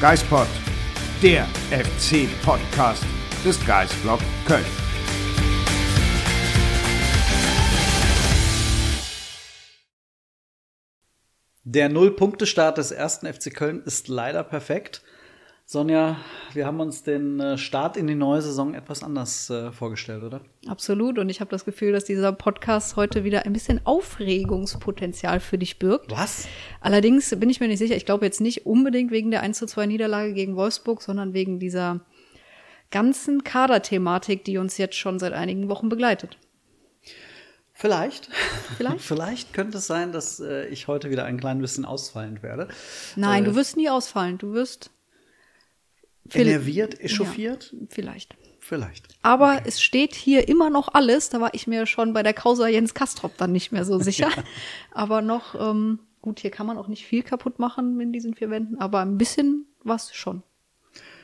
Geispod, der FC-Podcast des Geisblog Köln. Der Null-Punkte-Start des ersten FC Köln ist leider perfekt. Sonja, wir haben uns den äh, Start in die neue Saison etwas anders äh, vorgestellt, oder? Absolut. Und ich habe das Gefühl, dass dieser Podcast heute wieder ein bisschen Aufregungspotenzial für dich birgt. Was? Allerdings bin ich mir nicht sicher. Ich glaube jetzt nicht unbedingt wegen der 1 zu 2 Niederlage gegen Wolfsburg, sondern wegen dieser ganzen Kaderthematik, die uns jetzt schon seit einigen Wochen begleitet. Vielleicht. Vielleicht? Vielleicht könnte es sein, dass äh, ich heute wieder ein klein bisschen ausfallend werde. Nein, Äh, du wirst nie ausfallen. Du wirst Enerviert, echauffiert? Ja, vielleicht. Vielleicht. Aber es steht hier immer noch alles. Da war ich mir schon bei der Causa Jens Kastrop dann nicht mehr so sicher. aber noch, ähm, gut, hier kann man auch nicht viel kaputt machen in diesen vier Wänden, aber ein bisschen was schon.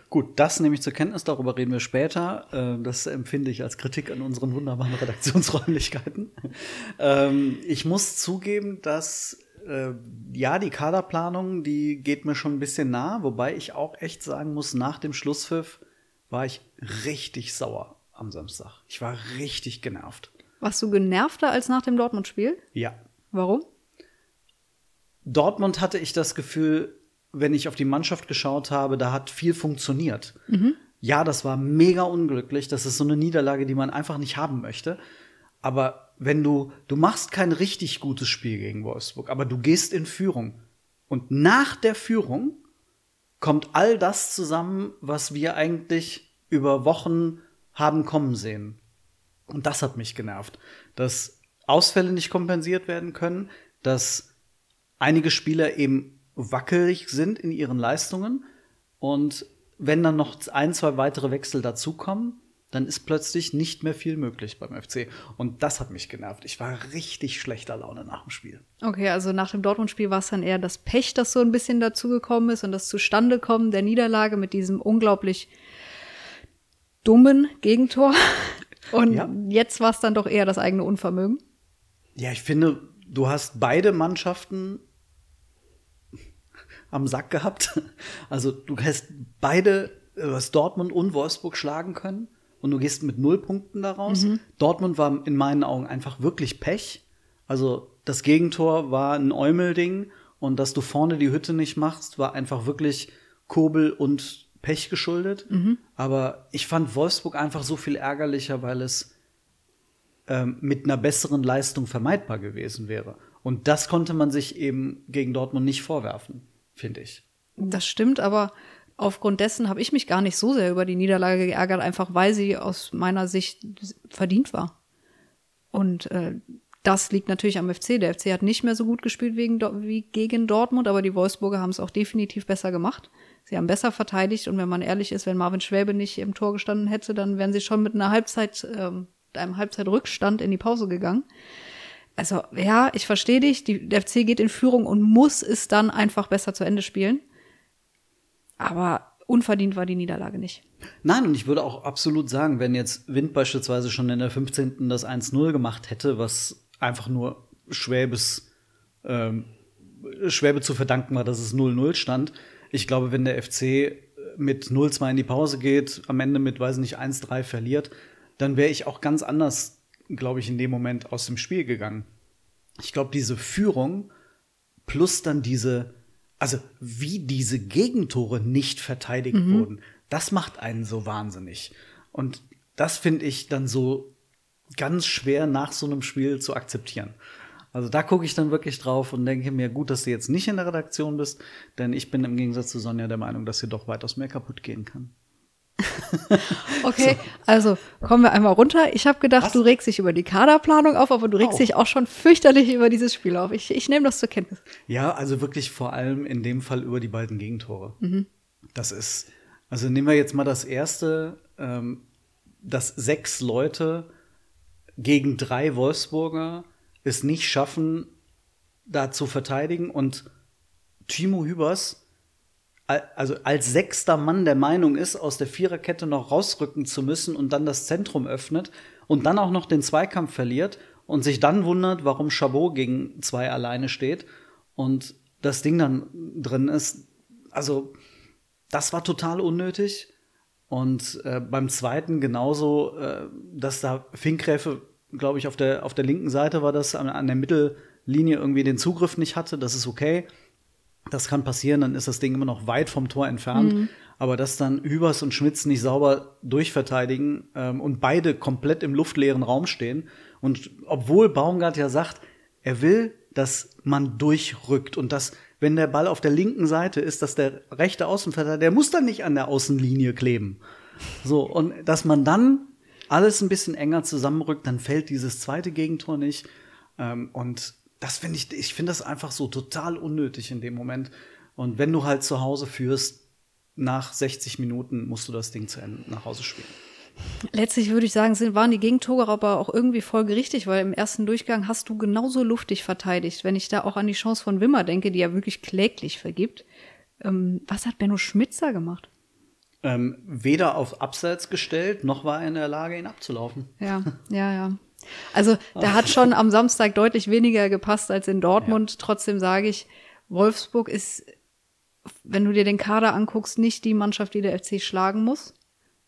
Gut, das nehme ich zur Kenntnis, darüber reden wir später. Äh, Das empfinde ich als Kritik an unseren wunderbaren Redaktionsräumlichkeiten. Ähm, Ich muss zugeben, dass äh, ja, die Kaderplanung, die geht mir schon ein bisschen nah, wobei ich auch echt sagen muss, nach dem Schlusspfiff war ich richtig sauer am Samstag. Ich war richtig genervt. Warst du genervter als nach dem Dortmund-Spiel? Ja. Warum? Dortmund hatte ich das Gefühl, wenn ich auf die Mannschaft geschaut habe, da hat viel funktioniert. Ja, das war mega unglücklich. Das ist so eine Niederlage, die man einfach nicht haben möchte. Aber wenn du, du machst kein richtig gutes Spiel gegen Wolfsburg, aber du gehst in Führung. Und nach der Führung kommt all das zusammen, was wir eigentlich über Wochen haben kommen sehen. Und das hat mich genervt, dass Ausfälle nicht kompensiert werden können, dass einige Spieler eben wackelig sind in ihren Leistungen und wenn dann noch ein, zwei weitere Wechsel dazukommen, dann ist plötzlich nicht mehr viel möglich beim FC. Und das hat mich genervt. Ich war richtig schlechter Laune nach dem Spiel. Okay, also nach dem Dortmund-Spiel war es dann eher das Pech, das so ein bisschen dazugekommen ist und das Zustandekommen der Niederlage mit diesem unglaublich dummen Gegentor. Und Ja. jetzt war es dann doch eher das eigene Unvermögen. Ja, ich finde, du hast beide Mannschaften am Sack gehabt. Also du hast beide, du hast Dortmund und Wolfsburg schlagen können und du gehst mit null Punkten daraus. Dortmund war in meinen Augen einfach wirklich Pech. Also das Gegentor war ein Eumelding und dass du vorne die Hütte nicht machst, war einfach wirklich Kobel und Pech geschuldet. Aber ich fand Wolfsburg einfach so viel ärgerlicher, weil es ähm, mit einer besseren Leistung vermeidbar gewesen wäre. Und das konnte man sich eben gegen Dortmund nicht vorwerfen, finde ich. Das stimmt, aber aufgrund dessen habe ich mich gar nicht so sehr über die Niederlage geärgert, einfach weil sie aus meiner Sicht verdient war. Und äh, das liegt natürlich am FC. Der FC hat nicht mehr so gut gespielt wegen, wie gegen Dortmund, aber die Wolfsburger haben es auch definitiv besser gemacht. Sie haben besser verteidigt und wenn man ehrlich ist, wenn Marvin Schwäbe nicht im Tor gestanden hätte, dann wären sie schon mit einer Halbzeit, ähm, einem Halbzeitrückstand in die Pause gegangen. Also ja, ich verstehe dich. Die, der FC geht in Führung und muss es dann einfach besser zu Ende spielen. Aber unverdient war die Niederlage nicht. Nein, und ich würde auch absolut sagen, wenn jetzt Wind beispielsweise schon in der 15. das 1-0 gemacht hätte, was einfach nur Schwäbes, ähm, Schwäbe zu verdanken war, dass es 0-0 stand. Ich glaube, wenn der FC mit 0-2 in die Pause geht, am Ende mit, weiß nicht, 1-3 verliert, dann wäre ich auch ganz anders, glaube ich, in dem Moment aus dem Spiel gegangen. Ich glaube, diese Führung plus dann diese, also wie diese Gegentore nicht verteidigt wurden, das macht einen so wahnsinnig. Und das finde ich dann so ganz schwer nach so einem Spiel zu akzeptieren. Also da gucke ich dann wirklich drauf und denke mir, gut, dass du jetzt nicht in der Redaktion bist, denn ich bin im Gegensatz zu Sonja der Meinung, dass hier doch weitaus mehr kaputt gehen kann. Okay, also kommen wir einmal runter. Ich habe gedacht, Was? du regst dich über die Kaderplanung auf, aber du regst Auch. dich auch schon fürchterlich über dieses Spiel auf. Ich, ich nehme das zur Kenntnis. Ja, also wirklich vor allem in dem Fall über die beiden Gegentore. Das ist, also nehmen wir jetzt mal das erste, ähm, dass sechs Leute gegen drei Wolfsburger es nicht schaffen, da zu verteidigen und Timo Hübers also als sechster Mann der Meinung ist, aus der Viererkette noch rausrücken zu müssen und dann das Zentrum öffnet und dann auch noch den Zweikampf verliert und sich dann wundert, warum Chabot gegen zwei alleine steht und das Ding dann drin ist. Also das war total unnötig. Und äh, beim zweiten genauso, äh, dass da Finkgräfe, glaube ich, auf der, auf der linken Seite war das, an, an der Mittellinie irgendwie den Zugriff nicht hatte. Das ist okay. Das kann passieren, dann ist das Ding immer noch weit vom Tor entfernt. Mhm. Aber dass dann Hübers und Schmitz nicht sauber durchverteidigen ähm, und beide komplett im luftleeren Raum stehen. Und obwohl Baumgart ja sagt, er will, dass man durchrückt und dass, wenn der Ball auf der linken Seite ist, dass der rechte Außenverteidiger, der muss dann nicht an der Außenlinie kleben. So, und dass man dann alles ein bisschen enger zusammenrückt, dann fällt dieses zweite Gegentor nicht. Ähm, und das finde ich, ich finde das einfach so total unnötig in dem Moment. Und wenn du halt zu Hause führst, nach 60 Minuten musst du das Ding zu Ende nach Hause spielen. Letztlich würde ich sagen, sind, waren die Gegentore aber auch irgendwie folgerichtig, weil im ersten Durchgang hast du genauso luftig verteidigt. Wenn ich da auch an die Chance von Wimmer denke, die ja wirklich kläglich vergibt. Ähm, was hat Benno Schmitzer gemacht? Ähm, weder auf Abseits gestellt, noch war er in der Lage, ihn abzulaufen. Ja, ja, ja. Also der hat schon am Samstag deutlich weniger gepasst als in Dortmund. Ja. Trotzdem sage ich, Wolfsburg ist wenn du dir den Kader anguckst, nicht die Mannschaft, die der FC schlagen muss.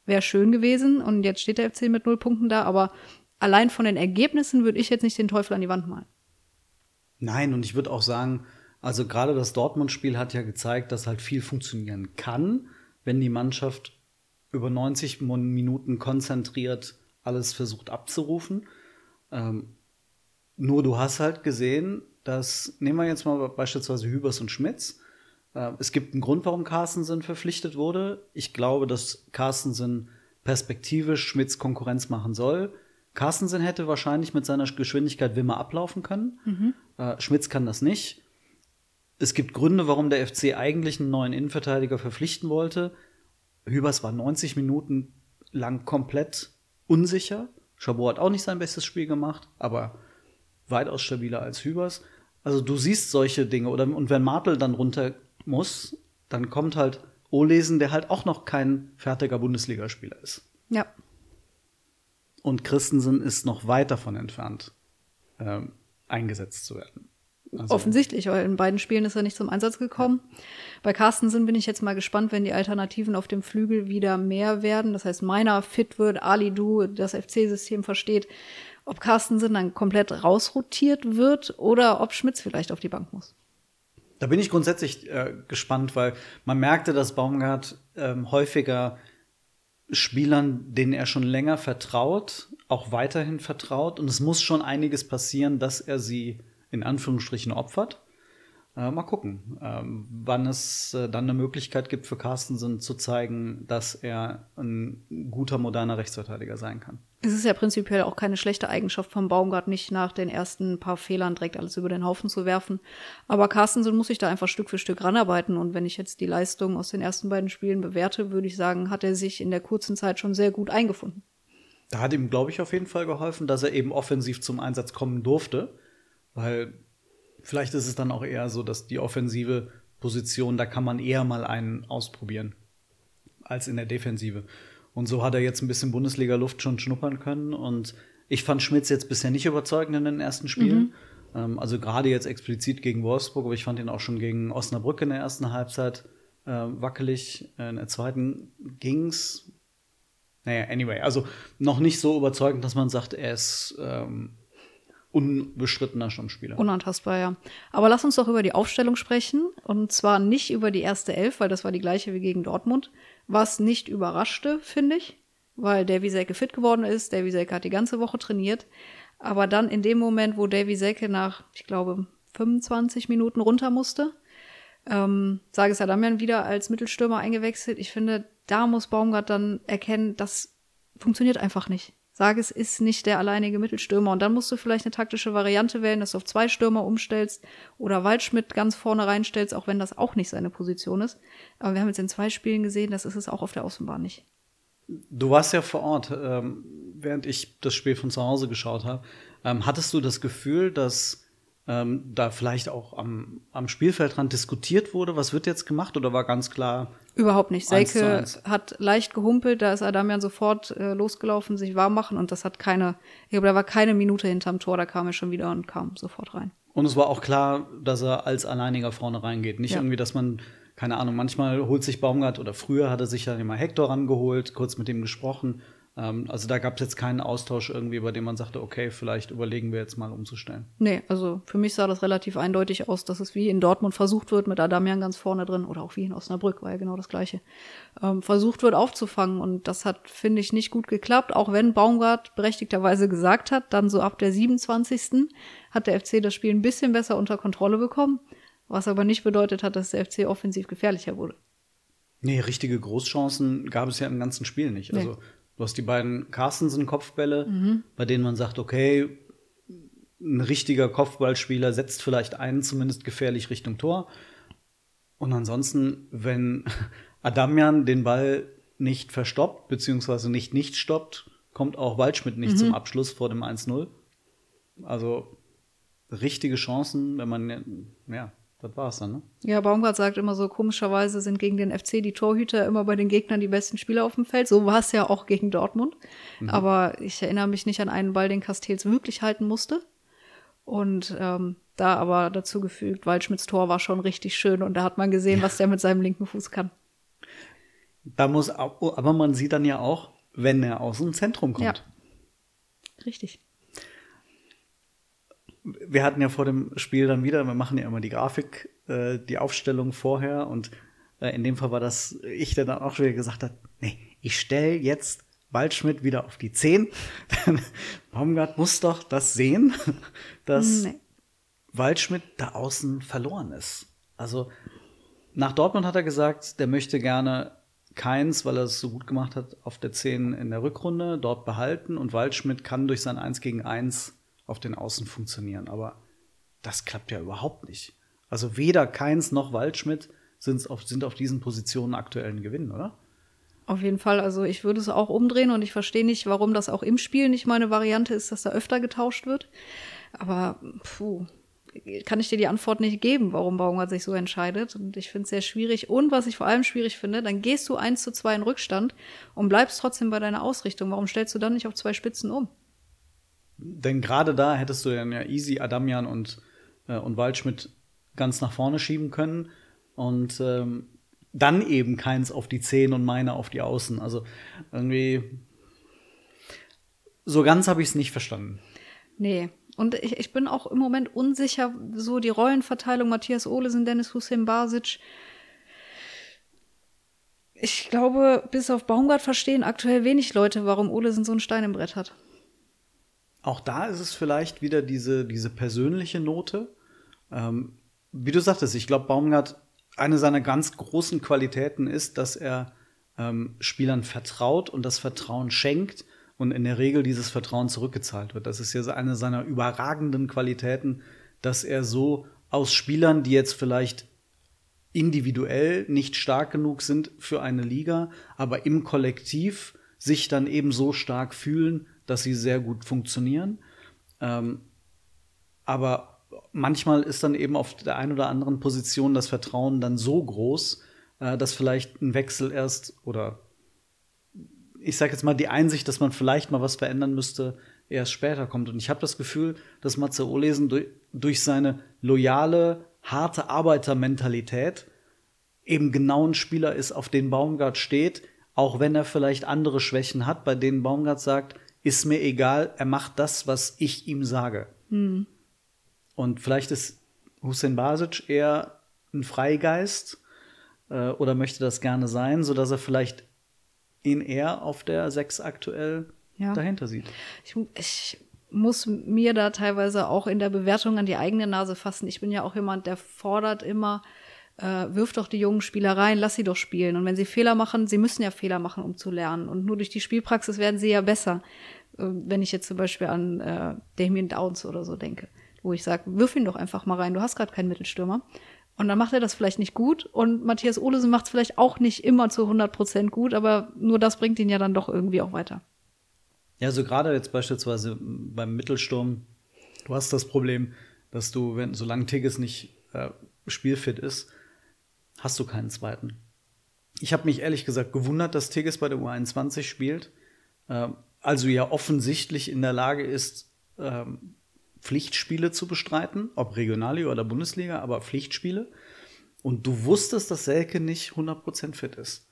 Wäre schön gewesen und jetzt steht der FC mit null Punkten da, aber allein von den Ergebnissen würde ich jetzt nicht den Teufel an die Wand malen. Nein, und ich würde auch sagen, also gerade das Dortmund-Spiel hat ja gezeigt, dass halt viel funktionieren kann, wenn die Mannschaft über 90 Minuten konzentriert alles versucht abzurufen. Ähm, nur du hast halt gesehen, dass, nehmen wir jetzt mal beispielsweise Hübers und Schmitz, äh, es gibt einen Grund, warum Carstensen verpflichtet wurde. Ich glaube, dass Carstensen perspektivisch Schmidts Konkurrenz machen soll. Carstensen hätte wahrscheinlich mit seiner Geschwindigkeit Wimmer ablaufen können. Mhm. Äh, Schmitz kann das nicht. Es gibt Gründe, warum der FC eigentlich einen neuen Innenverteidiger verpflichten wollte. Hübers war 90 Minuten lang komplett unsicher. Chabot hat auch nicht sein bestes Spiel gemacht, aber weitaus stabiler als Hübers. Also du siehst solche Dinge. Oder, und wenn Martel dann runter muss, dann kommt halt Olesen, der halt auch noch kein fertiger Bundesligaspieler ist. Ja. Und Christensen ist noch weit davon entfernt, ähm, eingesetzt zu werden. Also Offensichtlich, weil in beiden Spielen ist er nicht zum Einsatz gekommen. Ja. Bei Carstensen bin ich jetzt mal gespannt, wenn die Alternativen auf dem Flügel wieder mehr werden. Das heißt, meiner fit wird, Ali Du das FC-System versteht, ob Carstensen dann komplett rausrotiert wird oder ob Schmitz vielleicht auf die Bank muss. Da bin ich grundsätzlich äh, gespannt, weil man merkte, dass Baumgart ähm, häufiger Spielern, denen er schon länger vertraut, auch weiterhin vertraut. Und es muss schon einiges passieren, dass er sie in Anführungsstrichen opfert. Äh, mal gucken, ähm, wann es äh, dann eine Möglichkeit gibt für Carstensen zu zeigen, dass er ein guter, moderner Rechtsverteidiger sein kann. Es ist ja prinzipiell auch keine schlechte Eigenschaft vom Baumgart, nicht nach den ersten paar Fehlern direkt alles über den Haufen zu werfen. Aber Carstensen muss sich da einfach Stück für Stück ranarbeiten. Und wenn ich jetzt die Leistung aus den ersten beiden Spielen bewerte, würde ich sagen, hat er sich in der kurzen Zeit schon sehr gut eingefunden. Da hat ihm, glaube ich, auf jeden Fall geholfen, dass er eben offensiv zum Einsatz kommen durfte. Weil vielleicht ist es dann auch eher so, dass die offensive Position, da kann man eher mal einen ausprobieren als in der Defensive. Und so hat er jetzt ein bisschen Bundesliga-Luft schon schnuppern können. Und ich fand Schmitz jetzt bisher nicht überzeugend in den ersten Spielen. Mhm. Ähm, also gerade jetzt explizit gegen Wolfsburg, aber ich fand ihn auch schon gegen Osnabrück in der ersten Halbzeit äh, wackelig. In der zweiten ging's. Naja, anyway, also noch nicht so überzeugend, dass man sagt, er ist ähm, unbestrittener Stammspieler. Unantastbar, ja. Aber lass uns doch über die Aufstellung sprechen. Und zwar nicht über die erste Elf, weil das war die gleiche wie gegen Dortmund. Was nicht überraschte, finde ich, weil Davy Selke fit geworden ist. Davy Selke hat die ganze Woche trainiert. Aber dann in dem Moment, wo Davy Selke nach, ich glaube, 25 Minuten runter musste, ähm, sage es Adamian wieder als Mittelstürmer eingewechselt. Ich finde, da muss Baumgart dann erkennen, das funktioniert einfach nicht. Sage, es ist nicht der alleinige Mittelstürmer. Und dann musst du vielleicht eine taktische Variante wählen, dass du auf zwei Stürmer umstellst oder Waldschmidt ganz vorne reinstellst, auch wenn das auch nicht seine Position ist. Aber wir haben jetzt in zwei Spielen gesehen, das ist es auch auf der Außenbahn nicht. Du warst ja vor Ort, ähm, während ich das Spiel von zu Hause geschaut habe. Ähm, hattest du das Gefühl, dass ähm, da vielleicht auch am, am Spielfeldrand diskutiert wurde, was wird jetzt gemacht oder war ganz klar? Überhaupt nicht. Seike hat leicht gehumpelt, da ist Adamian sofort äh, losgelaufen, sich warm machen und das hat keine, ich glaube, da war keine Minute hinterm Tor, da kam er schon wieder und kam sofort rein. Und es war auch klar, dass er als Alleiniger vorne reingeht. Nicht ja. irgendwie, dass man keine Ahnung, manchmal holt sich Baumgart oder früher hat er sich dann immer Hector rangeholt, kurz mit ihm gesprochen. Ähm, also da gab es jetzt keinen Austausch irgendwie, bei dem man sagte, okay, vielleicht überlegen wir jetzt mal umzustellen. Nee, also für mich sah das relativ eindeutig aus, dass es wie in Dortmund versucht wird, mit Adamian ganz vorne drin, oder auch wie in Osnabrück, war ja genau das Gleiche, ähm, versucht wird aufzufangen. Und das hat, finde ich, nicht gut geklappt, auch wenn Baumgart berechtigterweise gesagt hat, dann so ab der 27. hat der FC das Spiel ein bisschen besser unter Kontrolle bekommen, was aber nicht bedeutet hat, dass der FC offensiv gefährlicher wurde. Nee, richtige Großchancen gab es ja im ganzen Spiel nicht. Nee. Du hast die beiden Carstensen-Kopfbälle, bei denen man sagt, okay, ein richtiger Kopfballspieler setzt vielleicht einen zumindest gefährlich Richtung Tor. Und ansonsten, wenn Adamian den Ball nicht verstoppt, beziehungsweise nicht nicht stoppt, kommt auch Waldschmidt nicht zum Abschluss vor dem 1-0. Also richtige Chancen, wenn man, ja, das war's dann, ne? Ja, Baumgart sagt immer so, komischerweise sind gegen den FC die Torhüter immer bei den Gegnern die besten Spieler auf dem Feld. So war es ja auch gegen Dortmund. Aber ich erinnere mich nicht an einen Ball, den Castells wirklich halten musste. Und ähm, da aber dazu gefügt, Waldschmidts Tor war schon richtig schön und da hat man gesehen, was der mit seinem linken Fuß kann. Da muss, aber man sieht dann ja auch, wenn er aus dem Zentrum kommt. Ja. Richtig. Wir hatten ja vor dem Spiel dann wieder, wir machen ja immer die Grafik, äh, die Aufstellung vorher und äh, in dem Fall war das ich, der dann auch schon wieder gesagt hat, nee, ich stelle jetzt Waldschmidt wieder auf die 10. Denn Baumgart muss doch das sehen, dass Nee. Waldschmidt da außen verloren ist. Also nach Dortmund hat er gesagt, der möchte gerne Keins, weil er es so gut gemacht hat, auf der 10 in der Rückrunde dort behalten und Waldschmidt kann durch sein 1 gegen 1 auf den Außen funktionieren. Aber das klappt ja überhaupt nicht. Also weder Keins noch Waldschmidt sind auf, sind auf diesen Positionen aktuell ein Gewinn, oder? Auf jeden Fall. Also ich würde es auch umdrehen und ich verstehe nicht, warum das auch im Spiel nicht meine Variante ist, dass da öfter getauscht wird. Aber puh, kann ich dir die Antwort nicht geben, warum Baumgart sich so entscheidet. Und ich finde es sehr schwierig. Und was ich vor allem schwierig finde, dann gehst du 1 zu 2 in Rückstand und bleibst trotzdem bei deiner Ausrichtung. Warum stellst du dann nicht auf zwei Spitzen um? Denn gerade da hättest du dann ja easy Adamian und, äh, und Waldschmidt ganz nach vorne schieben können und ähm, dann eben keins auf die Zehn und meine auf die Außen. Also irgendwie so ganz habe ich es nicht verstanden. Nee. Und ich, ich bin auch im Moment unsicher, so die Rollenverteilung, Matthias Olesen, Dennis Hussein Basic. Ich glaube, bis auf Baumgart verstehen aktuell wenig Leute, warum Olesen so einen Stein im Brett hat. Auch da ist es vielleicht wieder diese, diese persönliche Note. Ähm, wie du sagtest, ich glaube, Baumgart, eine seiner ganz großen Qualitäten ist, dass er ähm, Spielern vertraut und das Vertrauen schenkt und in der Regel dieses Vertrauen zurückgezahlt wird. Das ist ja eine seiner überragenden Qualitäten, dass er so aus Spielern, die jetzt vielleicht individuell nicht stark genug sind für eine Liga, aber im Kollektiv sich dann eben so stark fühlen, dass sie sehr gut funktionieren. Ähm, aber manchmal ist dann eben auf der einen oder anderen Position das Vertrauen dann so groß, äh, dass vielleicht ein Wechsel erst oder ich sage jetzt mal die Einsicht, dass man vielleicht mal was verändern müsste, erst später kommt. Und ich habe das Gefühl, dass Matze Olesen durch, durch seine loyale, harte Arbeitermentalität eben genau ein Spieler ist, auf den Baumgart steht, auch wenn er vielleicht andere Schwächen hat, bei denen Baumgart sagt, ist mir egal, er macht das, was ich ihm sage. Und vielleicht ist Hussein Basic eher ein Freigeist äh, oder möchte das gerne sein, sodass er vielleicht ihn eher auf der 6 aktuell Ja. dahinter sieht. Ich, ich muss mir da teilweise auch in der Bewertung an die eigene Nase fassen. Ich bin ja auch jemand, der fordert immer, äh, wirf doch die jungen Spieler rein, lass sie doch spielen. Und wenn sie Fehler machen, sie müssen ja Fehler machen, um zu lernen. Und nur durch die Spielpraxis werden sie ja besser. Äh, wenn ich jetzt zum Beispiel an äh, Damien Downs oder so denke, wo ich sage, wirf ihn doch einfach mal rein, du hast gerade keinen Mittelstürmer. Und dann macht er das vielleicht nicht gut. Und Matthias Olesen macht es vielleicht auch nicht immer zu 100 Prozent gut, aber nur das bringt ihn ja dann doch irgendwie auch weiter. Ja, so gerade jetzt beispielsweise beim Mittelsturm, du hast das Problem, dass du, wenn solange Tigges nicht äh, spielfit ist, hast du keinen zweiten. Ich habe mich ehrlich gesagt gewundert, dass Tigges bei der U21 spielt, äh, also ja offensichtlich in der Lage ist, ähm, Pflichtspiele zu bestreiten, ob Regionalliga oder Bundesliga, aber Pflichtspiele. und du wusstest, dass Selke nicht 100% fit ist,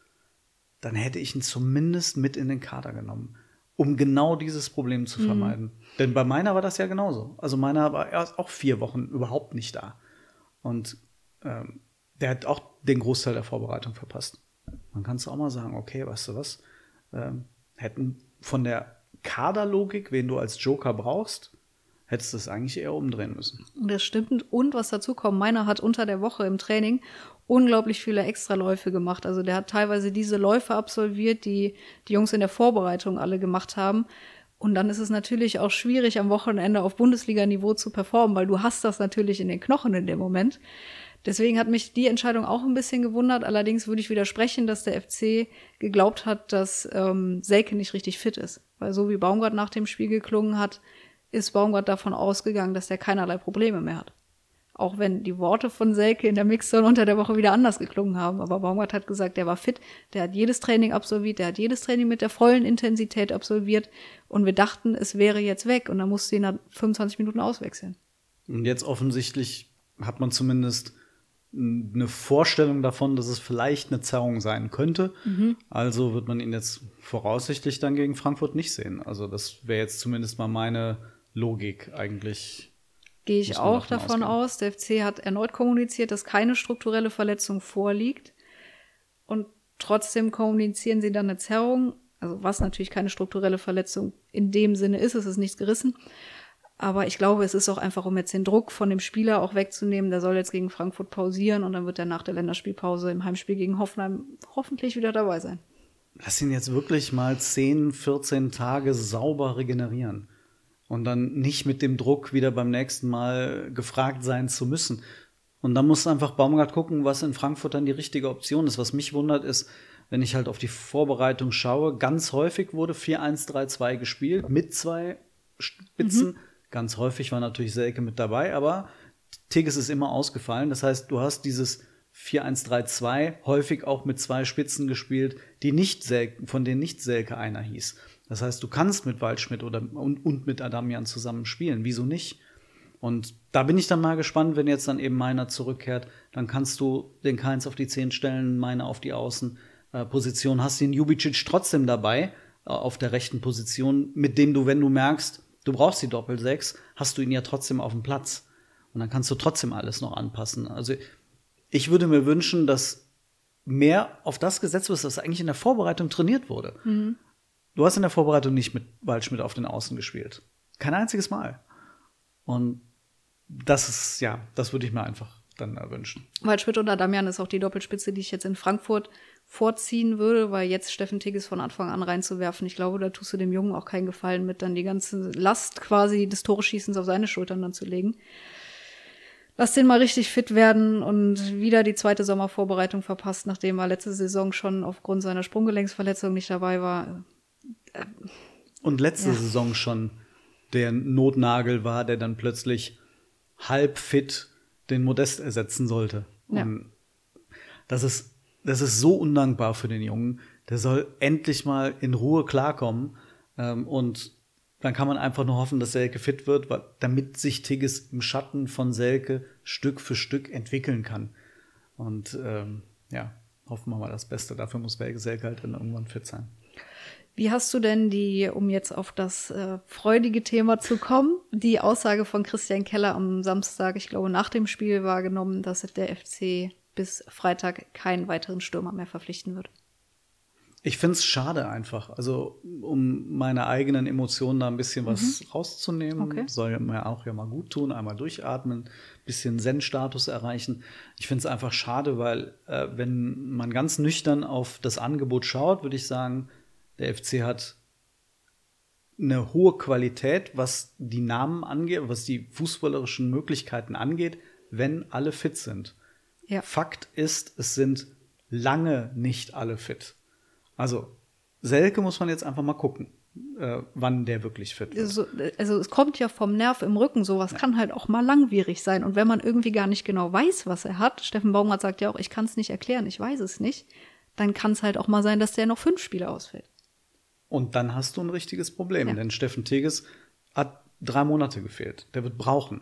dann hätte ich ihn zumindest mit in den Kader genommen, um genau dieses Problem zu vermeiden. Mhm. Denn bei meiner war das ja genauso. Also meiner war erst auch vier Wochen überhaupt nicht da. Und ähm, der hat auch den Großteil der Vorbereitung verpasst. Man kann es auch mal sagen, okay, weißt du was, ähm, hätten von der Kaderlogik, wen du als Joker brauchst, hättest du es eigentlich eher umdrehen müssen. Das stimmt. Und was dazu kommt, meiner hat unter der Woche im Training unglaublich viele Extraläufe gemacht. Also der hat teilweise diese Läufe absolviert, die die Jungs in der Vorbereitung alle gemacht haben. Und dann ist es natürlich auch schwierig, am Wochenende auf Bundesliga-Niveau zu performen, weil du hast das natürlich in den Knochen in dem Moment. Deswegen hat mich die Entscheidung auch ein bisschen gewundert. Allerdings würde ich widersprechen, dass der FC geglaubt hat, dass ähm, Selke nicht richtig fit ist. Weil so wie Baumgart nach dem Spiel geklungen hat, ist Baumgart davon ausgegangen, dass er keinerlei Probleme mehr hat. Auch wenn die Worte von Selke in der Mixzone unter der Woche wieder anders geklungen haben. Aber Baumgart hat gesagt, der war fit, der hat jedes Training absolviert, der hat jedes Training mit der vollen Intensität absolviert. Und wir dachten, es wäre jetzt weg. Und dann musste ihn nach 25 Minuten auswechseln. Und jetzt offensichtlich hat man zumindest eine Vorstellung davon, dass es vielleicht eine Zerrung sein könnte. Mhm. Also wird man ihn jetzt voraussichtlich dann gegen Frankfurt nicht sehen. Also das wäre jetzt zumindest mal meine Logik eigentlich. Gehe ich auch davon, davon aus. Der FC hat erneut kommuniziert, dass keine strukturelle Verletzung vorliegt. Und trotzdem kommunizieren sie dann eine Zerrung. Also was natürlich keine strukturelle Verletzung in dem Sinne ist, es ist nichts gerissen. Aber ich glaube, es ist auch einfach, um jetzt den Druck von dem Spieler auch wegzunehmen. Der soll jetzt gegen Frankfurt pausieren und dann wird er nach der Länderspielpause im Heimspiel gegen Hoffenheim hoffentlich wieder dabei sein. Lass ihn jetzt wirklich mal 10, 14 Tage sauber regenerieren. Und dann nicht mit dem Druck wieder beim nächsten Mal gefragt sein zu müssen. Und dann muss einfach Baumgart gucken, was in Frankfurt dann die richtige Option ist. Was mich wundert ist, wenn ich halt auf die Vorbereitung schaue, ganz häufig wurde 4-1-3-2 gespielt mit zwei Spitzen. Mhm Ganz häufig war natürlich Selke mit dabei, aber Tigges ist immer ausgefallen. Das heißt, du hast dieses 4-1-3-2 häufig auch mit zwei Spitzen gespielt, die nicht Selke, von denen nicht Selke einer hieß. Das heißt, du kannst mit Waldschmidt oder, und, und mit Adamian zusammen spielen. Wieso nicht? Und da bin ich dann mal gespannt, wenn jetzt dann eben meiner zurückkehrt, dann kannst du den Keins auf die 10 stellen, meiner auf die Außenposition, hast den Jubicic trotzdem dabei äh, auf der rechten Position, mit dem du, wenn du merkst, du brauchst die Doppel-6, hast du ihn ja trotzdem auf dem Platz. Und dann kannst du trotzdem alles noch anpassen. Also ich würde mir wünschen, dass mehr auf das gesetzt wird, was eigentlich in der Vorbereitung trainiert wurde. Mhm. Du hast in der Vorbereitung nicht mit Waldschmidt auf den Außen gespielt. Kein einziges Mal. Und das ist, ja, das würde ich mir einfach dann erwünschen. Waldschmidt und Adamian ist auch die Doppelspitze, die ich jetzt in Frankfurt vorziehen würde, weil jetzt Steffen Tigges von Anfang an reinzuwerfen, ich glaube, da tust du dem Jungen auch keinen Gefallen mit, dann die ganze Last quasi des Toreschießens auf seine Schultern dann zu legen. Lass den mal richtig fit werden und wieder die zweite Sommervorbereitung verpasst, nachdem er letzte Saison schon aufgrund seiner Sprunggelenksverletzung nicht dabei war. Und letzte ja. Saison schon der Notnagel war, der dann plötzlich halb fit den Modest ersetzen sollte. Ja. das ist das ist so undankbar für den Jungen. Der soll endlich mal in Ruhe klarkommen. Ähm, und dann kann man einfach nur hoffen, dass Selke fit wird, damit sich Tigges im Schatten von Selke Stück für Stück entwickeln kann. Und ähm, ja, hoffen wir mal das Beste. Dafür muss Selke halt dann irgendwann fit sein. Wie hast du denn die, um jetzt auf das äh, freudige Thema zu kommen, die Aussage von Christian Keller am Samstag, ich glaube nach dem Spiel wahrgenommen, dass der FC bis Freitag keinen weiteren Stürmer mehr verpflichten wird. Ich finde es schade einfach. Also, um meine eigenen Emotionen da ein bisschen mhm. was rauszunehmen, okay. soll mir auch ja mal gut tun, einmal durchatmen, bisschen Zen-Status erreichen. Ich finde es einfach schade, weil äh, wenn man ganz nüchtern auf das Angebot schaut, würde ich sagen, der FC hat eine hohe Qualität, was die Namen angeht, was die fußballerischen Möglichkeiten angeht, wenn alle fit sind. Ja. Fakt ist, es sind lange nicht alle fit. Also Selke muss man jetzt einfach mal gucken, äh, wann der wirklich fit wird. Also, also, es kommt ja vom Nerv im Rücken, sowas ja. kann halt auch mal langwierig sein. Und wenn man irgendwie gar nicht genau weiß, was er hat, Steffen Baumgart sagt ja auch, ich kann es nicht erklären, ich weiß es nicht, dann kann es halt auch mal sein, dass der noch fünf Spiele ausfällt. Und dann hast du ein richtiges Problem, ja. denn Steffen Teges hat drei Monate gefehlt. Der wird brauchen.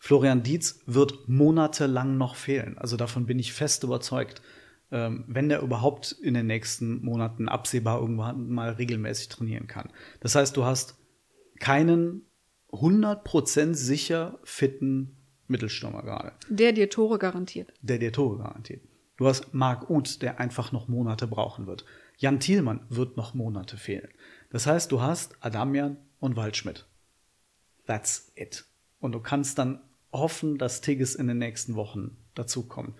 Florian Dietz wird monatelang noch fehlen. Also davon bin ich fest überzeugt. Ähm, wenn der überhaupt in den nächsten Monaten absehbar irgendwann mal regelmäßig trainieren kann. Das heißt, du hast keinen 100% sicher fitten Mittelstürmer gerade. Der dir Tore garantiert. Der dir Tore garantiert. Du hast Marc Uth, der einfach noch Monate brauchen wird. Jan Thielmann wird noch Monate fehlen. Das heißt, du hast Adamian und Waldschmidt. That's it. Und du kannst dann hoffen, dass Tigges in den nächsten Wochen dazukommt.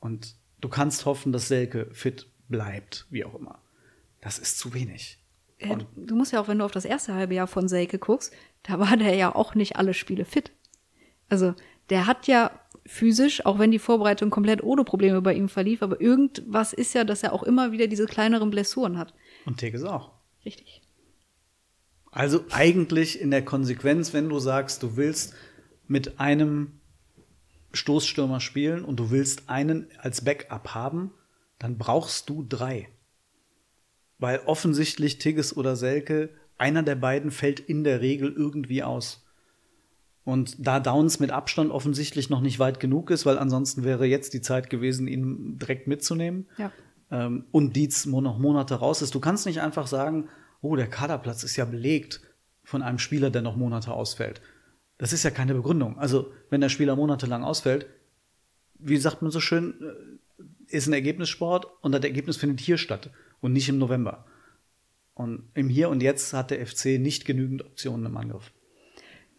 Und du kannst hoffen, dass Selke fit bleibt, wie auch immer. Das ist zu wenig. Äh, du musst ja auch, wenn du auf das erste halbe Jahr von Selke guckst, da war der ja auch nicht alle Spiele fit. Also, der hat ja physisch, auch wenn die Vorbereitung komplett ohne Probleme bei ihm verlief, aber irgendwas ist ja, dass er auch immer wieder diese kleineren Blessuren hat. Und Tigges auch. Richtig. Also eigentlich in der Konsequenz, wenn du sagst, du willst mit einem Stoßstürmer spielen und du willst einen als Backup haben, dann brauchst du drei. Weil offensichtlich Tigges oder Selke, einer der beiden fällt in der Regel irgendwie aus. Und da Downs mit Abstand offensichtlich noch nicht weit genug ist, weil ansonsten wäre jetzt die Zeit gewesen, ihn direkt mitzunehmen. Ja. Ähm, und Dietz noch Monate raus ist. Du kannst nicht einfach sagen, oh, der Kaderplatz ist ja belegt von einem Spieler, der noch Monate ausfällt. Das ist ja keine Begründung. Also, wenn der Spieler monatelang ausfällt, wie sagt man so schön, äh, ist ein Ergebnissport und das Ergebnis findet hier statt und nicht im November. Und im Hier und Jetzt hat der FC nicht genügend Optionen im Angriff.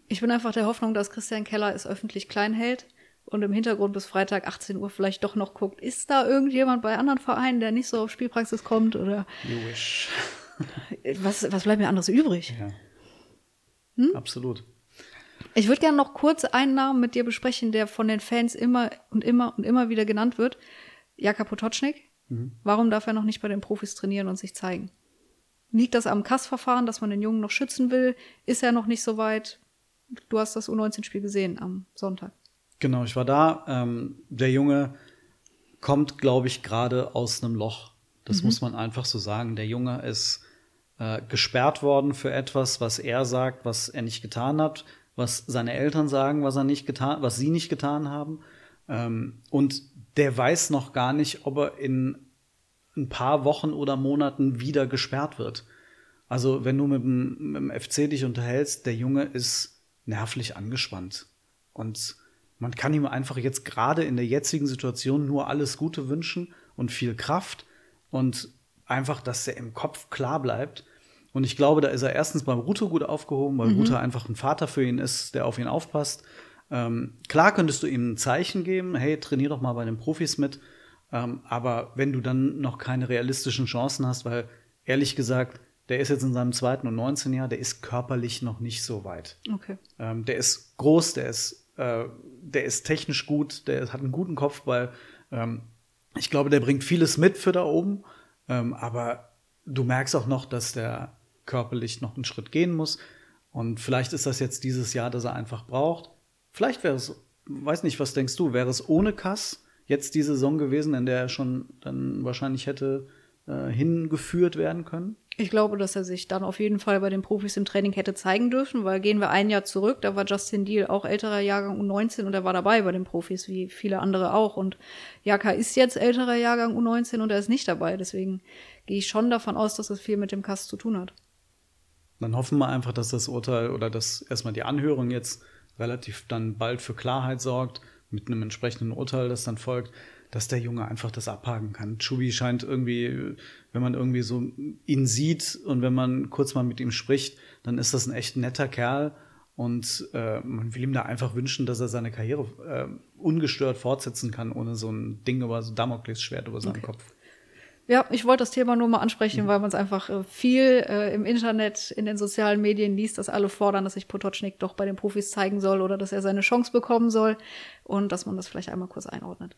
Ich bin einfach der Hoffnung, dass Christian Keller es öffentlich klein hält und im Hintergrund bis Freitag 18 Uhr vielleicht doch noch guckt, ist da irgendjemand bei anderen Vereinen, der nicht so auf Spielpraxis kommt oder. You wish. Was, was bleibt mir anderes übrig? Ja. Hm? Absolut. Ich würde gerne noch kurz einen Namen mit dir besprechen, der von den Fans immer und immer und immer wieder genannt wird. Jaka Potocznik. Mhm. Warum darf er noch nicht bei den Profis trainieren und sich zeigen? Liegt das am Kassverfahren, dass man den Jungen noch schützen will? Ist er noch nicht so weit? Du hast das U19-Spiel gesehen am Sonntag. Genau, ich war da. Ähm, der Junge kommt, glaube ich, gerade aus einem Loch. Das mhm. muss man einfach so sagen. Der Junge ist äh, gesperrt worden für etwas, was er sagt, was er nicht getan hat, was seine Eltern sagen, was er nicht getan, was sie nicht getan haben. Ähm, und der weiß noch gar nicht, ob er in ein paar Wochen oder Monaten wieder gesperrt wird. Also, wenn du mit dem, mit dem FC dich unterhältst, der Junge ist nervlich angespannt. Und man kann ihm einfach jetzt gerade in der jetzigen Situation nur alles Gute wünschen und viel Kraft und einfach, dass er im Kopf klar bleibt. Und ich glaube, da ist er erstens beim Ruto gut aufgehoben, weil mhm. Ruto einfach ein Vater für ihn ist, der auf ihn aufpasst. Ähm, klar könntest du ihm ein Zeichen geben, hey, trainier doch mal bei den Profis mit. Ähm, aber wenn du dann noch keine realistischen Chancen hast, weil ehrlich gesagt, der ist jetzt in seinem zweiten und 19 Jahr, der ist körperlich noch nicht so weit. Okay. Ähm, der ist groß, der ist, äh, der ist technisch gut, der hat einen guten Kopfball. Ähm, ich glaube, der bringt vieles mit für da oben. Ähm, aber du merkst auch noch, dass der körperlich noch einen Schritt gehen muss. Und vielleicht ist das jetzt dieses Jahr, das er einfach braucht. Vielleicht wäre es, weiß nicht, was denkst du, wäre es ohne Kass jetzt die Saison gewesen, in der er schon dann wahrscheinlich hätte äh, hingeführt werden können? Ich glaube, dass er sich dann auf jeden Fall bei den Profis im Training hätte zeigen dürfen, weil gehen wir ein Jahr zurück, da war Justin Deal auch älterer Jahrgang U19 und er war dabei bei den Profis, wie viele andere auch. Und Jaka ist jetzt älterer Jahrgang U19 und er ist nicht dabei. Deswegen gehe ich schon davon aus, dass es viel mit dem Kass zu tun hat. Dann hoffen wir einfach, dass das Urteil oder dass erstmal die Anhörung jetzt relativ dann bald für Klarheit sorgt, mit einem entsprechenden Urteil, das dann folgt, dass der Junge einfach das abhaken kann. Chubi scheint irgendwie, wenn man irgendwie so ihn sieht und wenn man kurz mal mit ihm spricht, dann ist das ein echt netter Kerl. Und äh, man will ihm da einfach wünschen, dass er seine Karriere äh, ungestört fortsetzen kann, ohne so ein Ding über so Damoklesschwert über seinen okay. Kopf. Ja, ich wollte das Thema nur mal ansprechen, mhm. weil man es einfach äh, viel äh, im Internet, in den sozialen Medien liest, dass alle fordern, dass sich Potocznik doch bei den Profis zeigen soll oder dass er seine Chance bekommen soll und dass man das vielleicht einmal kurz einordnet.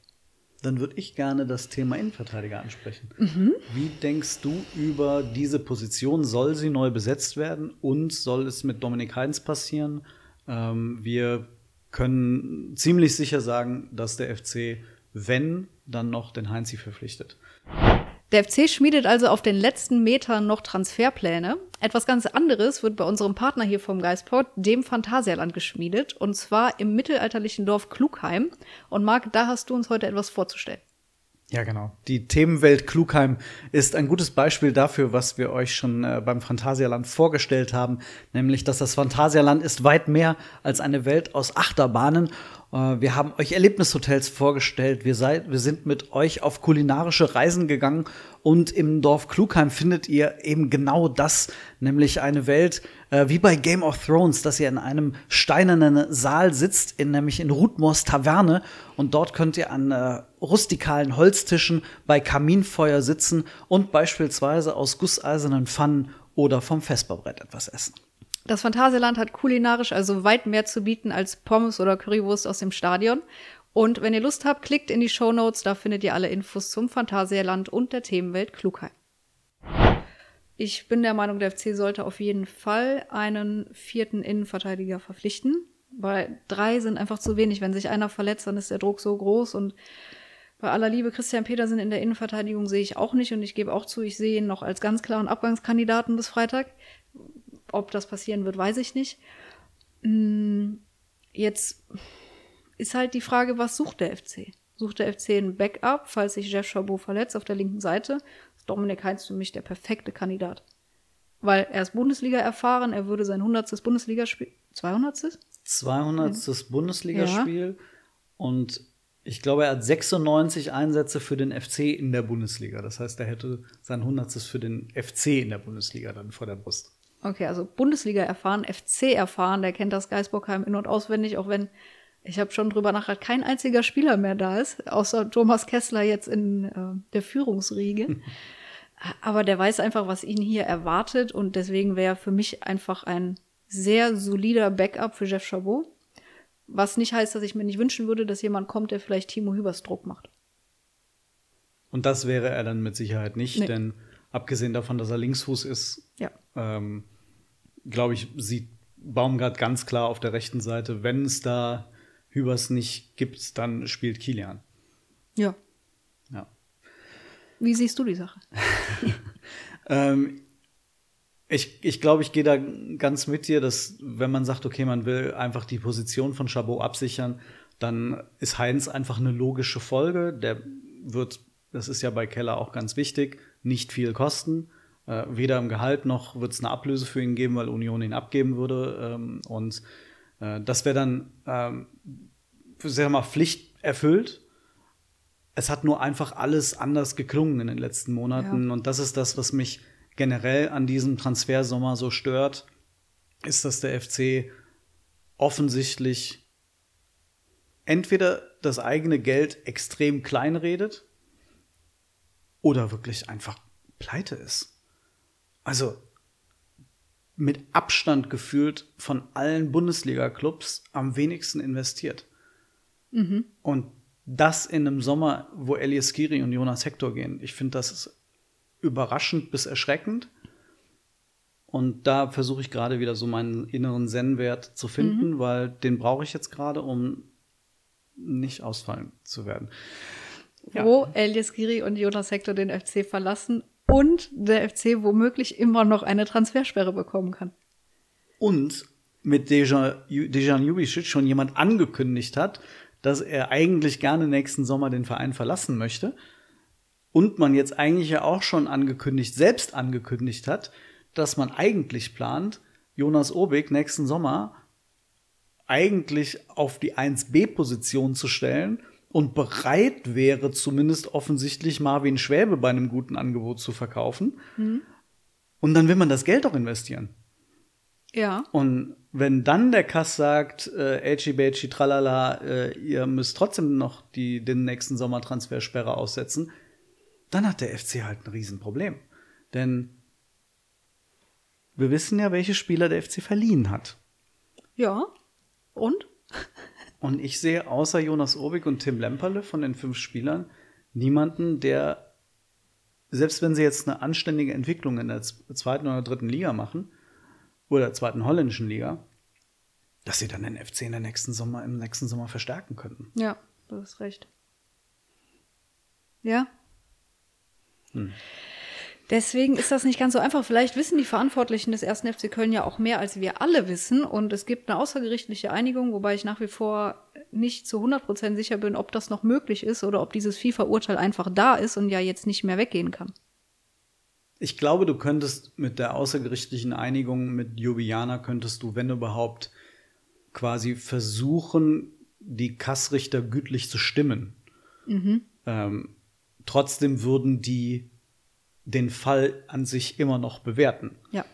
Dann würde ich gerne das Thema Innenverteidiger ansprechen. Mhm. Wie denkst du über diese Position? Soll sie neu besetzt werden und soll es mit Dominik Heinz passieren? Ähm, wir können ziemlich sicher sagen, dass der FC, wenn, dann noch den Heinzi verpflichtet. Der FC schmiedet also auf den letzten Metern noch Transferpläne. Etwas ganz anderes wird bei unserem Partner hier vom Geistport, dem Phantasialand, geschmiedet. Und zwar im mittelalterlichen Dorf Klugheim. Und Marc, da hast du uns heute etwas vorzustellen. Ja, genau. Die Themenwelt Klugheim ist ein gutes Beispiel dafür, was wir euch schon äh, beim Phantasialand vorgestellt haben, nämlich, dass das Phantasialand ist weit mehr als eine Welt aus Achterbahnen. Äh, wir haben euch Erlebnishotels vorgestellt. Wir, seid, wir sind mit euch auf kulinarische Reisen gegangen und im Dorf Klugheim findet ihr eben genau das, nämlich eine Welt äh, wie bei Game of Thrones, dass ihr in einem steinernen Saal sitzt, in, nämlich in Rudmors Taverne und dort könnt ihr an äh, rustikalen Holztischen bei Kaminfeuer sitzen und beispielsweise aus gusseisernen Pfannen oder vom Vesperbrett etwas essen. Das Phantasialand hat kulinarisch also weit mehr zu bieten als Pommes oder Currywurst aus dem Stadion. Und wenn ihr Lust habt, klickt in die Show Notes, da findet ihr alle Infos zum Phantasialand und der Themenwelt Klugheim. Ich bin der Meinung, der FC sollte auf jeden Fall einen vierten Innenverteidiger verpflichten, weil drei sind einfach zu wenig. Wenn sich einer verletzt, dann ist der Druck so groß und bei aller Liebe, Christian Petersen in der Innenverteidigung sehe ich auch nicht und ich gebe auch zu, ich sehe ihn noch als ganz klaren Abgangskandidaten bis Freitag. Ob das passieren wird, weiß ich nicht. Hm, jetzt ist halt die Frage, was sucht der FC? Sucht der FC ein Backup, falls sich Jeff Chabot verletzt auf der linken Seite? Ist Dominik Heinz für mich der perfekte Kandidat. Weil er ist Bundesliga erfahren, er würde sein 100. Bundesligaspiel, 200. 200. Ja. Bundesligaspiel ja. und ich glaube, er hat 96 Einsätze für den FC in der Bundesliga. Das heißt, er hätte sein 100. für den FC in der Bundesliga dann vor der Brust. Okay, also Bundesliga erfahren, FC erfahren, der kennt das Geisbockheim in- und auswendig, auch wenn ich habe schon drüber nachgedacht, kein einziger Spieler mehr da ist, außer Thomas Kessler jetzt in äh, der Führungsriege. Aber der weiß einfach, was ihn hier erwartet und deswegen wäre für mich einfach ein sehr solider Backup für Jeff Chabot. Was nicht heißt, dass ich mir nicht wünschen würde, dass jemand kommt, der vielleicht Timo Hübers Druck macht. Und das wäre er dann mit Sicherheit nicht, nee. denn abgesehen davon, dass er Linksfuß ist, ja. ähm, glaube ich, sieht Baumgart ganz klar auf der rechten Seite, wenn es da Hübers nicht gibt, dann spielt Kilian. Ja. Ja. Wie siehst du die Sache? ähm, ich, ich glaube, ich gehe da ganz mit dir, dass wenn man sagt, okay, man will einfach die Position von Chabot absichern, dann ist Heinz einfach eine logische Folge. Der wird, das ist ja bei Keller auch ganz wichtig, nicht viel kosten. Äh, weder im Gehalt noch wird es eine Ablöse für ihn geben, weil Union ihn abgeben würde. Ähm, und äh, das wäre dann, ähm, sag mal, Pflicht erfüllt. Es hat nur einfach alles anders geklungen in den letzten Monaten. Ja. Und das ist das, was mich generell an diesem Transfersommer so stört, ist, dass der FC offensichtlich entweder das eigene Geld extrem klein redet oder wirklich einfach pleite ist. Also mit Abstand gefühlt von allen Bundesliga-Clubs am wenigsten investiert. Mhm. Und das in einem Sommer, wo Elias Giri und Jonas Hector gehen. Ich finde, das überraschend bis erschreckend. Und da versuche ich gerade wieder so meinen inneren Zen-Wert zu finden, mhm. weil den brauche ich jetzt gerade, um nicht ausfallen zu werden. Ja. Wo Elias Giri und Jonas Hector den FC verlassen und der FC womöglich immer noch eine Transfersperre bekommen kann. Und mit Dejan, Dejan Jubicic schon jemand angekündigt hat, dass er eigentlich gerne nächsten Sommer den Verein verlassen möchte und man jetzt eigentlich ja auch schon angekündigt, selbst angekündigt hat, dass man eigentlich plant, Jonas Obig nächsten Sommer eigentlich auf die 1B-Position zu stellen und bereit wäre, zumindest offensichtlich Marvin Schwäbe bei einem guten Angebot zu verkaufen. Mhm. Und dann will man das Geld auch investieren. Ja. Und wenn dann der Kass sagt, äh, Elchi Belchi, tralala, äh, ihr müsst trotzdem noch die, den nächsten Sommer Transfersperre aussetzen, dann hat der FC halt ein Riesenproblem. Denn wir wissen ja, welche Spieler der FC verliehen hat. Ja. Und? Und ich sehe außer Jonas Obig und Tim Lemperle von den fünf Spielern niemanden, der, selbst wenn sie jetzt eine anständige Entwicklung in der zweiten oder dritten Liga machen, oder der zweiten holländischen Liga, dass sie dann den FC in der nächsten Sommer, im nächsten Sommer verstärken könnten. Ja, du hast recht. Ja, Deswegen ist das nicht ganz so einfach. Vielleicht wissen die Verantwortlichen des ersten FC Köln ja auch mehr, als wir alle wissen. Und es gibt eine außergerichtliche Einigung, wobei ich nach wie vor nicht zu 100% sicher bin, ob das noch möglich ist oder ob dieses FIFA-Urteil einfach da ist und ja jetzt nicht mehr weggehen kann. Ich glaube, du könntest mit der außergerichtlichen Einigung mit Ljubljana könntest du, wenn überhaupt, quasi versuchen, die Kassrichter gütlich zu stimmen. Ähm, trotzdem würden die den Fall an sich immer noch bewerten. Ja.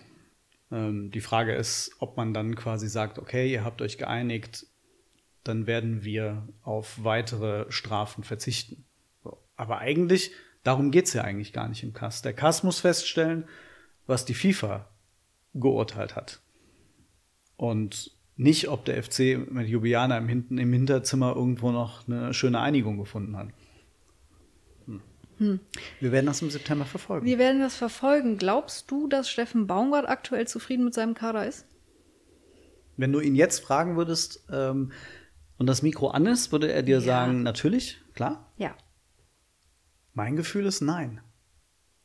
Ähm, die Frage ist, ob man dann quasi sagt, okay, ihr habt euch geeinigt, dann werden wir auf weitere Strafen verzichten. So. Aber eigentlich, darum geht's ja eigentlich gar nicht im Kass. Der Kass muss feststellen, was die FIFA geurteilt hat. Und nicht, ob der FC mit Ljubljana im, Hinten, im Hinterzimmer irgendwo noch eine schöne Einigung gefunden hat. Hm. Wir werden das im September verfolgen. Wir werden das verfolgen. Glaubst du, dass Steffen Baumgart aktuell zufrieden mit seinem Kader ist? Wenn du ihn jetzt fragen würdest ähm, und das Mikro an ist, würde er dir Ja. sagen, natürlich, klar. Ja. Mein Gefühl ist nein.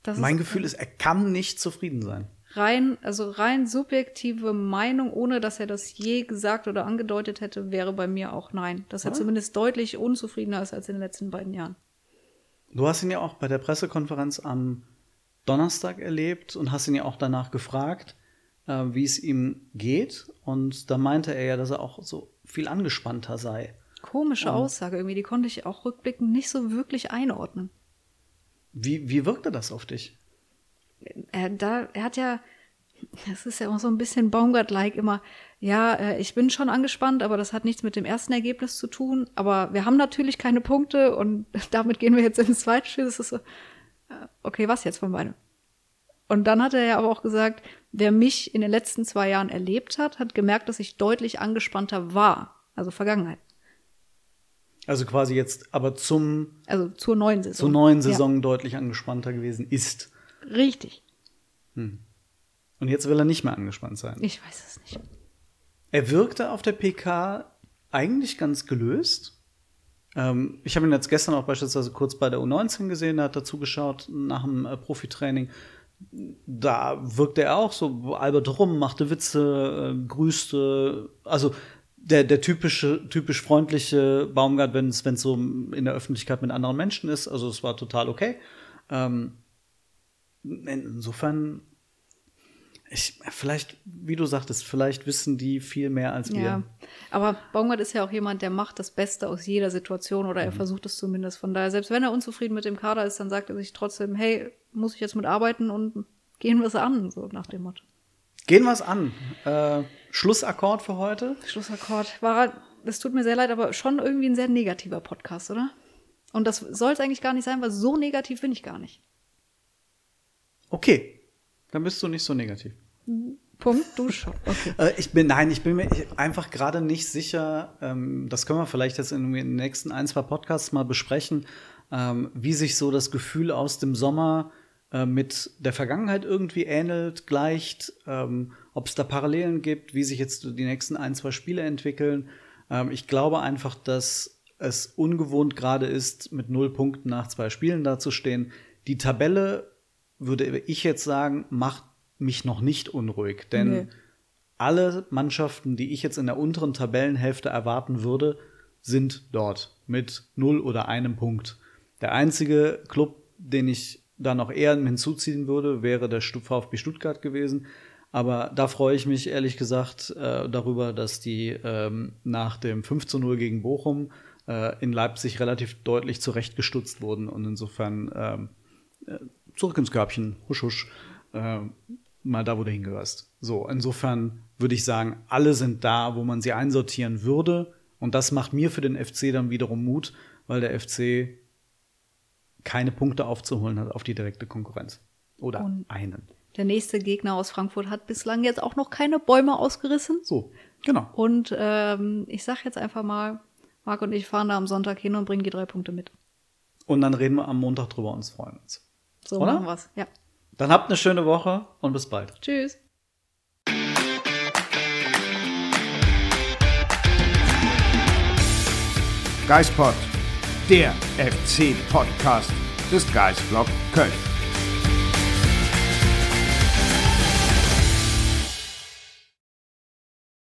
Das mein ist Gefühl ist, er kann nicht zufrieden sein. rein, also rein subjektive Meinung, ohne dass er das je gesagt oder angedeutet hätte, wäre bei mir auch nein. Dass er Ah. zumindest deutlich unzufriedener ist als in den letzten beiden Jahren. Du hast ihn ja auch bei der Pressekonferenz am Donnerstag erlebt und hast ihn ja auch danach gefragt, äh, wie es ihm geht. Und da meinte er ja, dass er auch so viel angespannter sei. Komische Aussage irgendwie, die konnte ich auch rückblickend nicht so wirklich einordnen. Wie, wie wirkte das auf dich? er, da, er hat ja, das ist ja auch so ein bisschen Baumgart-like immer, ja, äh, ich bin schon angespannt, aber das hat nichts mit dem ersten Ergebnis zu tun. Aber wir haben natürlich keine Punkte und damit gehen wir jetzt ins zweite Spiel. Das ist so, äh, okay, was jetzt von beidem? Und dann hat er ja aber auch gesagt, wer mich in den letzten zwei Jahren erlebt hat, hat gemerkt, dass ich deutlich angespannter war. Also Vergangenheit. Also quasi jetzt aber zum, Also zur neuen Saison. zur neuen Saison deutlich angespannter gewesen ist. Ja, richtig. Und jetzt will er nicht mehr angespannt sein. Ich weiß es nicht. Er wirkte auf der PK eigentlich ganz gelöst. Ähm, ich habe ihn jetzt gestern auch beispielsweise kurz bei der U19 gesehen, er hat dazu geschaut nach dem äh, Profitraining. Da wirkte er auch so albert rum, machte Witze, äh, grüßte, also der, der typische, typisch freundliche Baumgart, wenn es so in der Öffentlichkeit mit anderen Menschen ist. Also es war total okay. Ähm, insofern, ich, vielleicht, wie du sagtest, vielleicht wissen die viel mehr als wir. Ja, aber Baumgart ist ja auch jemand, der macht das Beste aus jeder Situation oder Mhm. er versucht es zumindest. Von daher, selbst wenn er unzufrieden mit dem Kader ist, dann sagt er sich trotzdem, hey, muss ich jetzt mit arbeiten und gehen wir es an, so nach dem Motto. Gehen wir es an. Äh, Schlussakkord für heute. Schlussakkord. War, es tut mir sehr leid, aber schon irgendwie ein sehr negativer Podcast, oder? Und das soll es eigentlich gar nicht sein, weil so negativ bin ich gar nicht. Okay. Dann bist du nicht so negativ. Punkt, du schon. Okay. Äh, ich bin, nein, ich bin mir einfach gerade nicht sicher, ähm, das können wir vielleicht jetzt in den nächsten ein, zwei Podcasts mal besprechen, ähm, wie sich so das Gefühl aus dem Sommer äh, mit der Vergangenheit irgendwie ähnelt, gleicht, ähm, ob es da Parallelen gibt, wie sich jetzt die nächsten ein, zwei Spiele entwickeln. Ich glaube einfach, dass es ungewohnt gerade ist, mit null Punkten nach zwei Spielen dazustehen. Die Tabelle, würde ich jetzt sagen, macht mich noch nicht unruhig, denn Nee. alle Mannschaften, die ich jetzt in der unteren Tabellenhälfte erwarten würde, sind dort mit null oder einem Punkt. Der einzige Club, den ich da noch eher hinzuziehen würde, wäre der VfB Stuttgart gewesen. Aber da freue ich mich ehrlich gesagt äh, darüber, dass die ähm, nach dem 5 zu 0 gegen Bochum äh, in Leipzig relativ deutlich zurechtgestutzt wurden und insofern ähm, äh, zurück ins Körbchen, husch husch, äh, mal da, wo du hingehörst. So, insofern würde ich sagen, alle sind da, wo man sie einsortieren würde. Und das macht mir für den FC dann wiederum Mut, weil der FC keine Punkte aufzuholen hat auf die direkte Konkurrenz. Oder Und- einen. Der nächste Gegner aus Frankfurt hat bislang jetzt auch noch keine Bäume ausgerissen. So, genau. Und ähm, ich sag jetzt einfach mal, Marc und ich fahren da am Sonntag hin und bringen die drei Punkte mit. Und dann reden wir am Montag drüber und freuen uns. So Oder? machen wir's. Ja. Dann habt eine schöne Woche und bis bald. Tschüss. Geispod, der FC-Podcast des Geistblog Köln.